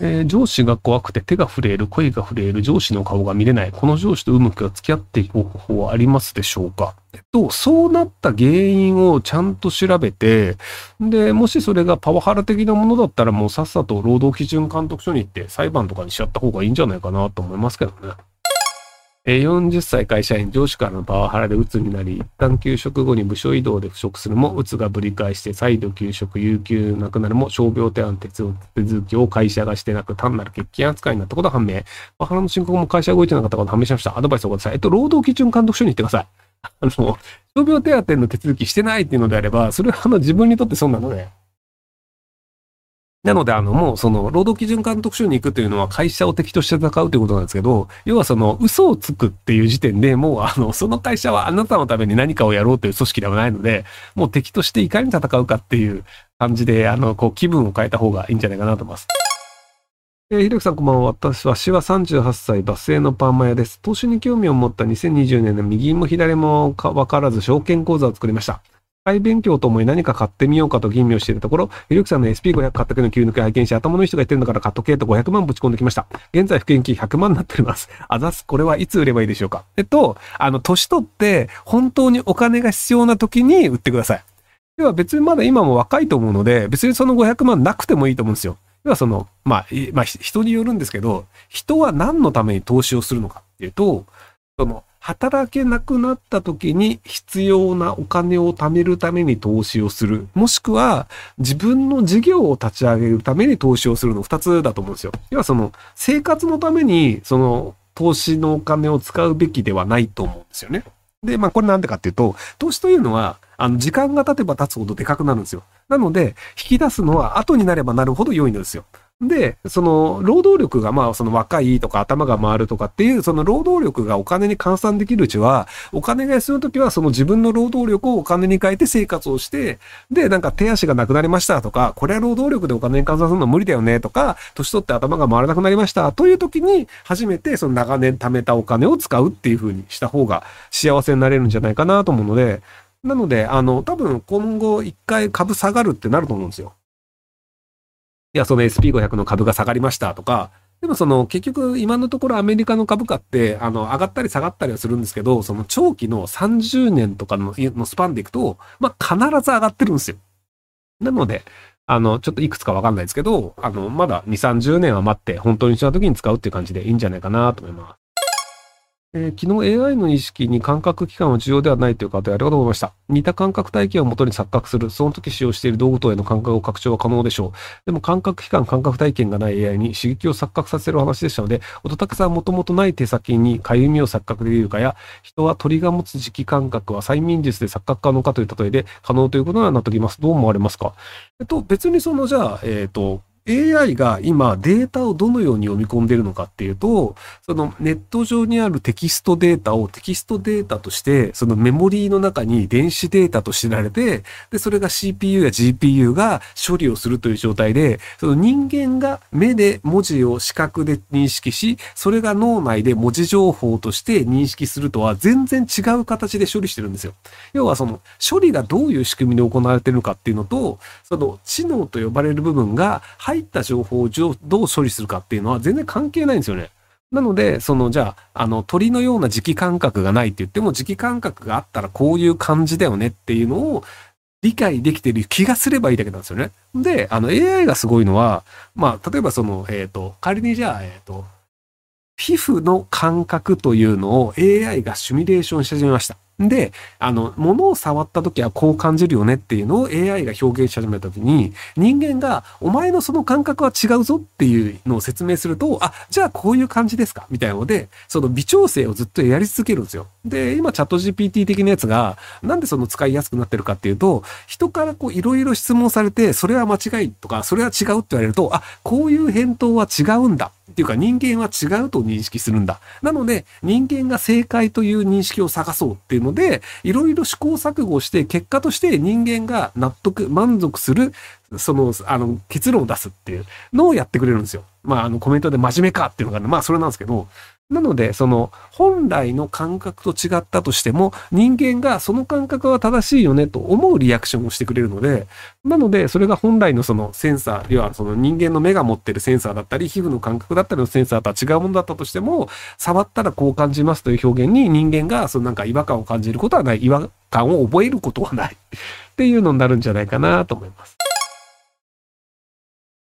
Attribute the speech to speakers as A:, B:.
A: えー上司が怖くて手が震える、声が震える、上司の顔が見れない。この上司とうまく付き合っていく方法はありますでしょうか？えっと、そうなった原因をちゃんと調べて、で、もしそれがパワハラ的なものだったらもうさっさと労働基準監督署に行って裁判とかにしちゃった方がいいんじゃないかなと思いますけどね。40歳会社員、上司からのパワハラで鬱になり、一旦休職後に部署移動で腐食するも、鬱がぶり返して再度休職、有給なくなるも、傷病手当手続きを会社がしてなく、単なる欠勤扱いになったことが判明。パワハラの申告も会社が動いてなかったことが判明しました。アドバイスをください。えっと、労働基準監督署に行ってください。あの、傷病手当の手続きしてないっていうのであれば、それはあの自分にとって損なので、なので、あの、もう、その、労働基準監督署に行くというのは会社を敵として戦うということなんですけど、要はその、嘘をつくっていう時点でもう、あの、その会社はあなたのために何かをやろうという組織ではないので、もう敵としていかに戦うかっていう感じで、あの、こう、気分を変えた方がいいんじゃないかなと思います。えー、ひろきさんこんばんは。私は、私は38歳、バスへのパーマ屋です。投資に興味を持った2020年の右も左もか分からず、証券口座を作りました。会勉強と思い何か買ってみようかと吟味をしていたところ、ひろきさんの SP500 買ったけの急抜け拝見し、頭のいい人が言ってるんだから買っとけと500万ぶち込んできました。現在、保険金100万になっております。あざす。これはいつ売ればいいでしょうかえっと、あの、年取って、本当にお金が必要な時に売ってください。要は別にまだ今も若いと思うので、別にその500万なくてもいいと思うんですよ。要はその、まあ、まあ、人によるんですけど、人は何のために投資をするのかっていうと、その、働けなくなった時に必要なお金を貯めるために投資をする。もしくは、自分の事業を立ち上げるために投資をするの二つだと思うんですよ。要はその、生活のために、その、投資のお金を使うべきではないと思うんですよね。で、まあこれなんでかっていうと、投資というのは、あの、時間が経てば経つほどでかくなるんですよ。なので、引き出すのは後になればなるほど良いのですよ。で、その、労働力が、まあ、その若いとか頭が回るとかっていう、その労働力がお金に換算できるうちは、お金が必要な時は、その自分の労働力をお金に変えて生活をして、で、なんか手足がなくなりましたとか、これは労働力でお金に換算するの無理だよねとか、年取って頭が回らなくなりましたという時に、初めてその長年貯めたお金を使うっていう風にした方が幸せになれるんじゃないかなと思うので、なので、あの、多分今後一回株下がるってなると思うんですよ。いや、その SP500 の株が下がりましたとか、でもその結局今のところアメリカの株価ってあの上がったり下がったりはするんですけど、その長期の30年とかのスパンでいくと、まあ必ず上がってるんですよ。なので、あの、ちょっといくつかわかんないですけど、あの、まだ2、30年は待って本当にした時に使うっていう感じでいいんじゃないかなと思います。えー昨日 AI の意識に感覚器官は重要ではないという方ありがとうございました。似た感覚体験をもとに錯覚する、その時使用している道具等への感覚を拡張は可能でしょう。でも感覚器官、感覚体験がない AI に刺激を錯覚させる話でしたので、乙武さんはもともとない手先にかゆみを錯覚できるかや、人は鳥が持つ磁気感覚は催眠術で錯覚可能かという例えで可能ということにはなっております。どう思われますか？えっと、別にその、じゃあ、えっ、と、AI が今データをどのように読み込んでいるのかっていうと、そのネット上にあるテキストデータをテキストデータとして、そのメモリーの中に電子データとしてられて、で、それが CPU や GPU が処理をするという状態で、その人間が目で文字を視覚で認識し、それが脳内で文字情報として認識するとは全然違う形で処理してるんですよ。要はその処理がどういう仕組みで行われてるのかっていうのと、その知能と呼ばれる部分が入った情報をどう処理するかっていうのは全然関係ないんですよね。なので、その、じゃあ、あの、鳥のような時期感覚がないって言っても、時期感覚があったらこういう感じだよねっていうのを理解できてる気がすればいいだけなんですよね。で、あの、AI がすごいのは、まあ、例えばその、えっ、と、仮にじゃあ、えっ、と、皮膚の感覚というのを AI がシミュレーションし始めました。で、あの、物を触った時はこう感じるよねっていうのを AI が表現し始めた時に、人間が、お前のその感覚は違うぞっていうのを説明すると、あ、じゃあこういう感じですか？みたいなので、その微調整をずっとやり続けるんですよ。で、今チャット GPT 的なやつが、なんでその使いやすくなってるかっていうと、人からこういろいろ質問されて、それは間違いとか、それは違うって言われると、あ、こういう返答は違うんだ。っていうか人間は違うと認識するんだ。なので人間が正解という認識を探そうっていうので、いろいろ試行錯誤して結果として人間が納得、満足するその、あの、結論を出すっていうのをやってくれるんですよ。まあ、あの、コメントで真面目かっていうのがね、まあ、それなんですけど、なので、その、本来の感覚と違ったとしても、人間がその感覚は正しいよねと思うリアクションをしてくれるので、なので、それが本来のそのセンサー、要はその人間の目が持ってるセンサーだったり、皮膚の感覚だったりのセンサーとは違うものだったとしても、触ったらこう感じますという表現に人間がそのなんか違和感を感じることはない、違和感を覚えることはないっていうのになるんじゃないかなと思います。